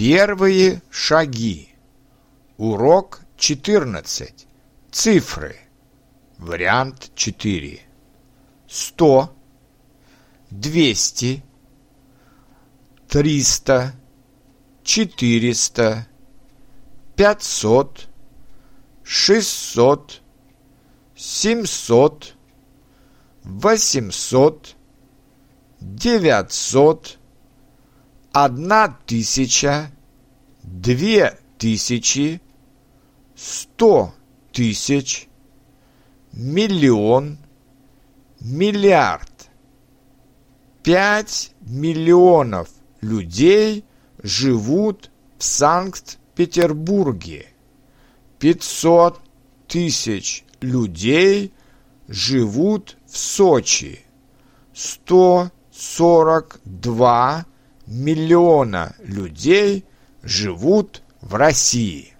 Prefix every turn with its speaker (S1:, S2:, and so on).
S1: Первые шаги. Урок 14. Цифры. Вариант 4. 100, 200, 300, 400, 500, 600, 700, 800, 900, одна тысяча, две тысячи, сто тысяч, миллион, миллиард. Пять миллионов людей живут в Санкт-Петербурге. Пятьсот тысяч людей живут в Сочи. Сто сорок два миллиона людей живут в России.